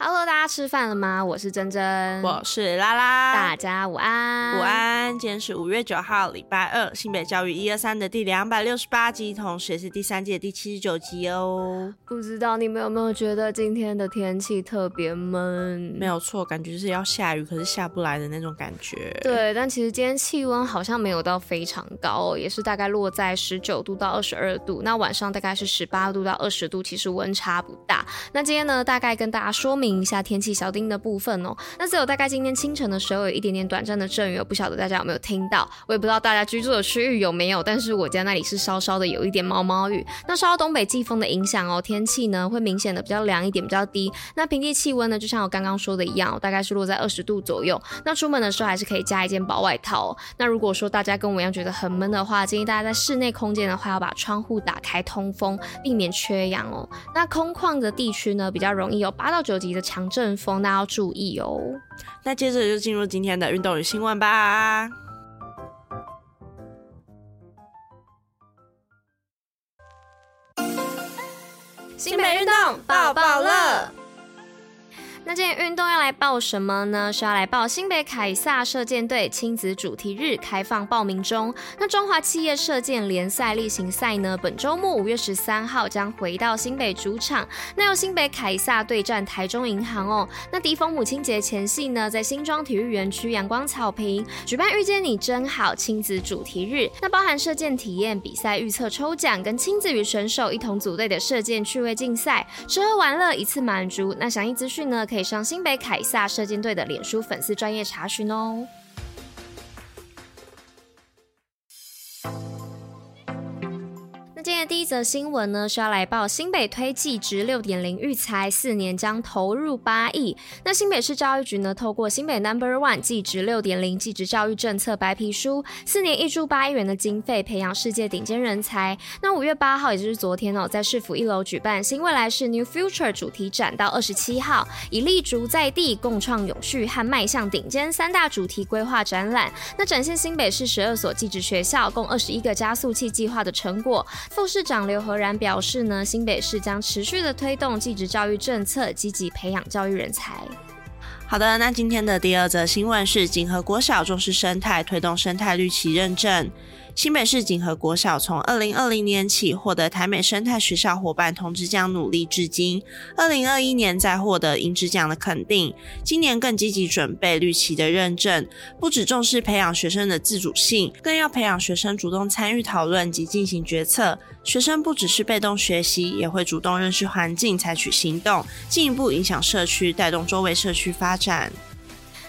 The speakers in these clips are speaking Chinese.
Hello，大家吃饭了吗？我是珍珍，我是拉拉，大家午安，午安。今天是五月九号，礼拜二，新北教育一二三的第两百六十八集，同时也是第三届的第七十九集哦。不知道你们有没有觉得今天的天气特别闷？没有错，感觉是要下雨，可是下不来的那种感觉。对，但其实今天气温好像没有到非常高，也是大概落在十九度到二十二度。那晚上大概是十八度到二十度，其实温差不大。那今天呢，大概跟大家说明。一下天气小丁的部分哦，那只有大概今天清晨的时候有一点点短暂的阵雨，我不晓得大家有没有听到，我也不知道大家居住的区域有没有，但是我家那里是稍稍的有一点毛毛雨。那受到东北季风的影响哦，天气呢会明显的比较凉一点，比较低。那平地气温呢，就像我刚刚说的一样，大概是落在二十度左右。那出门的时候还是可以加一件薄外套。那如果说大家跟我一样觉得很闷的话，建议大家在室内空间的话要把窗户打开通风，避免缺氧哦。那空旷的地区呢，比较容易有八到九级的强阵风，大家要注意哦。那接着就进入今天的运动与新闻吧。新北运动爆爆乐。那今天运动要来报什么呢？是要来报新北凯撒射箭队亲子主题日开放报名中。那中华企业射箭联赛例行赛呢，本周末五月十三号将回到新北主场，那由新北凯撒对战台中银行哦。那敌逢母亲节前夕呢，在新庄体育园区阳光草坪举办遇见你真好亲子主题日，那包含射箭体验、比赛预测、抽奖，跟亲子与选手一同组队的射箭趣味竞赛，吃喝玩乐一次满足。那详细资讯呢，可以。可以上新北凯撒射箭队的脸书粉丝专业查询哦。那今天的第一则新闻呢，是要来报新北推技职六点零育才，四年将投入八亿。那新北市教育局呢，透过新北 Number One 技职六点零技职教育政策白皮书，四年挹注八亿元的经费，培养世界顶尖人才。那五月八号，也就是昨天哦，在市府一楼举办新未来式 New Future 主题展，到二十七号，以立足在地、共创永续和迈向顶尖三大主题规划展览。那展现新北市十二所技职学校共二十一个加速器计划的成果。副市长刘和然表示呢，新北市将持续的推动继职教育政策，积极培养教育人才。好的，那今天的第二则新闻是锦和国小重视生态，推动生态绿旗认证。新北市锦和国小从二零二零年起获得台美生态学校伙伴铜质奖，努力至今。二零二一年再获得银质奖的肯定，今年更积极准备绿旗的认证。不只重视培养学生的自主性，更要培养学生主动参与讨论及进行决策。学生不只是被动学习，也会主动认识环境，采取行动，进一步影响社区，带动周围社区发展。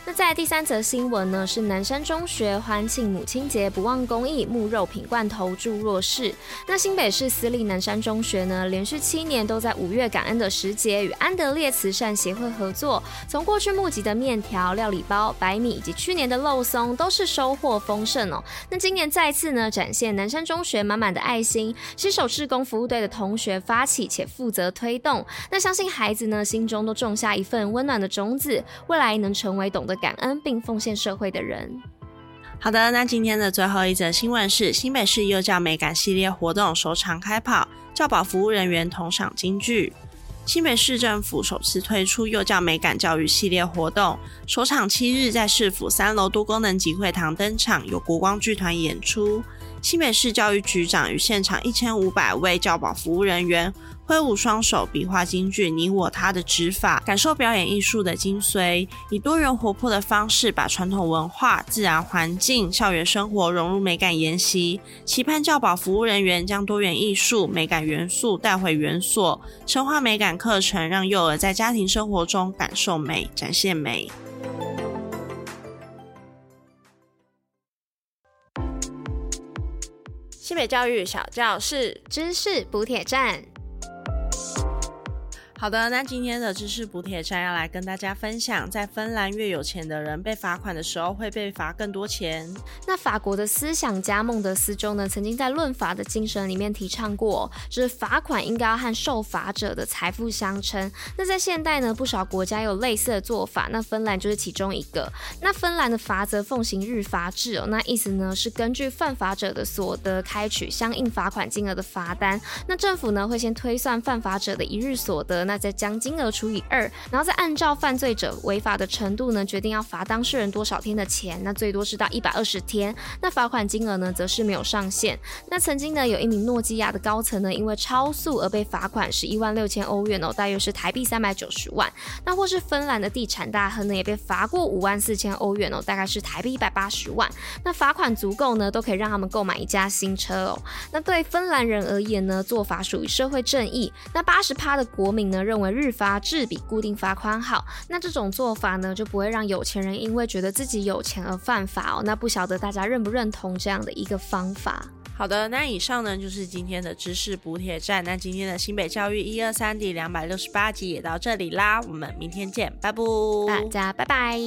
那在第三则新闻呢，是南山中学欢庆母亲节，不忘公益，募肉品罐头助弱势。那新北市私立南山中学呢，连续七年都在五月感恩的时节与安德烈慈善协会合作，从过去募集的面条、料理包、白米以及去年的肉松，都是收获丰盛哦。那今年再次呢，展现南山中学满满的爱心，携手志工服务队的同学发起且负责推动。那相信孩子呢，心中都种下一份温暖的种子，未来能成为懂得感恩并奉献社会的人。好的，那今天的最后一则新闻是新北市幼教美感系列活动首场开跑，教保服务人员同赏京剧。新北市政府首次推出幼教美感教育系列活动，首场七日在市府三楼多功能集会堂登场，由国光剧团演出。新北市教育局长与现场一千五百位教保服务人员挥舞双手，比划金句“你我他”的指法，感受表演艺术的精髓，以多元活泼的方式把传统文化、自然环境、校园生活融入美感研习。期盼教保服务人员将多元艺术、美感元素带回园所，深化美感课程，让幼儿在家庭生活中感受美、展现美。新北教育小教室知识补帖站。好的，那今天的知识补铁站要来跟大家分享，在芬兰越有钱的人被罚款的时候会被罚更多钱。那法国的思想家孟德斯鸠呢，曾经在《论法的精神》里面提倡过，就是罚款应该要和受罚者的财富相称。那在现代呢，不少国家有类似的做法，那芬兰就是其中一个。那芬兰的罚则奉行日罚制哦，那意思呢是根据犯法者的所得开取相应罚款金额的罚单。那政府呢会先推算犯法者的一日所得。那再将金额除以二，然后再按照犯罪者违法的程度呢，决定要罚当事人多少天的钱。那最多是到一百二十天。那罚款金额呢，则是没有上限。那曾经呢，有一名诺基亚的高层呢，因为超速而被罚款是一万六千欧元哦，大约是台币三百九十万。那或是芬兰的地产大亨呢，也被罚过五万四千欧元哦，大概是台币一百八十万。那罚款足够呢，都可以让他们购买一架新车哦。那对芬兰人而言呢，做法属于社会正义。那八十趴的国民呢，认为日发制比固定罚款好，那这种做法呢，就不会让有钱人因为觉得自己有钱而犯法哦。那不晓得大家认不认同这样的一个方法？好的，那以上呢就是今天的知识补铁站。那今天的新北教育一二三第两百六十八集也到这里啦，我们明天见，拜拜，大家拜拜。